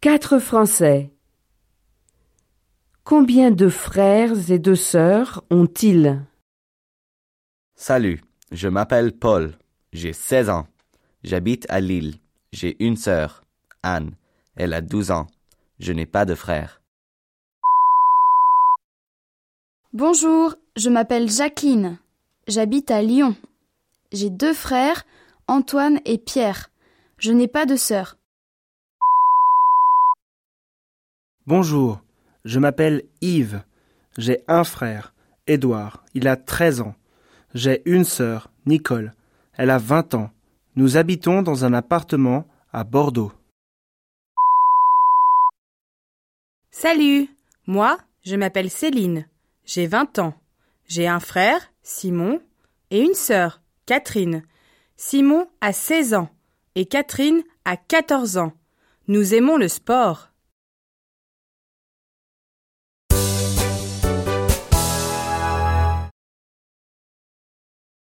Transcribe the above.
Quatre Français. Combien de frères et de sœurs ont-ils? Salut, je m'appelle Paul, j'ai 16 ans. J'habite à Lille. J'ai une sœur, Anne. Elle a 12 ans. Je n'ai pas de frère. Bonjour, je m'appelle Jacqueline. J'habite à Lyon. J'ai deux frères, Antoine et Pierre. Je n'ai pas de sœur. Bonjour, je m'appelle Yves. J'ai un frère, Édouard. Il a 13 ans. J'ai une sœur, Nicole. Elle a 20 ans. Nous habitons dans un appartement à Bordeaux. Salut, moi, je m'appelle Céline. J'ai 20 ans. J'ai un frère, Simon, et une sœur, Catherine. Simon a 16 ans et Catherine a 14 ans. Nous aimons le sport.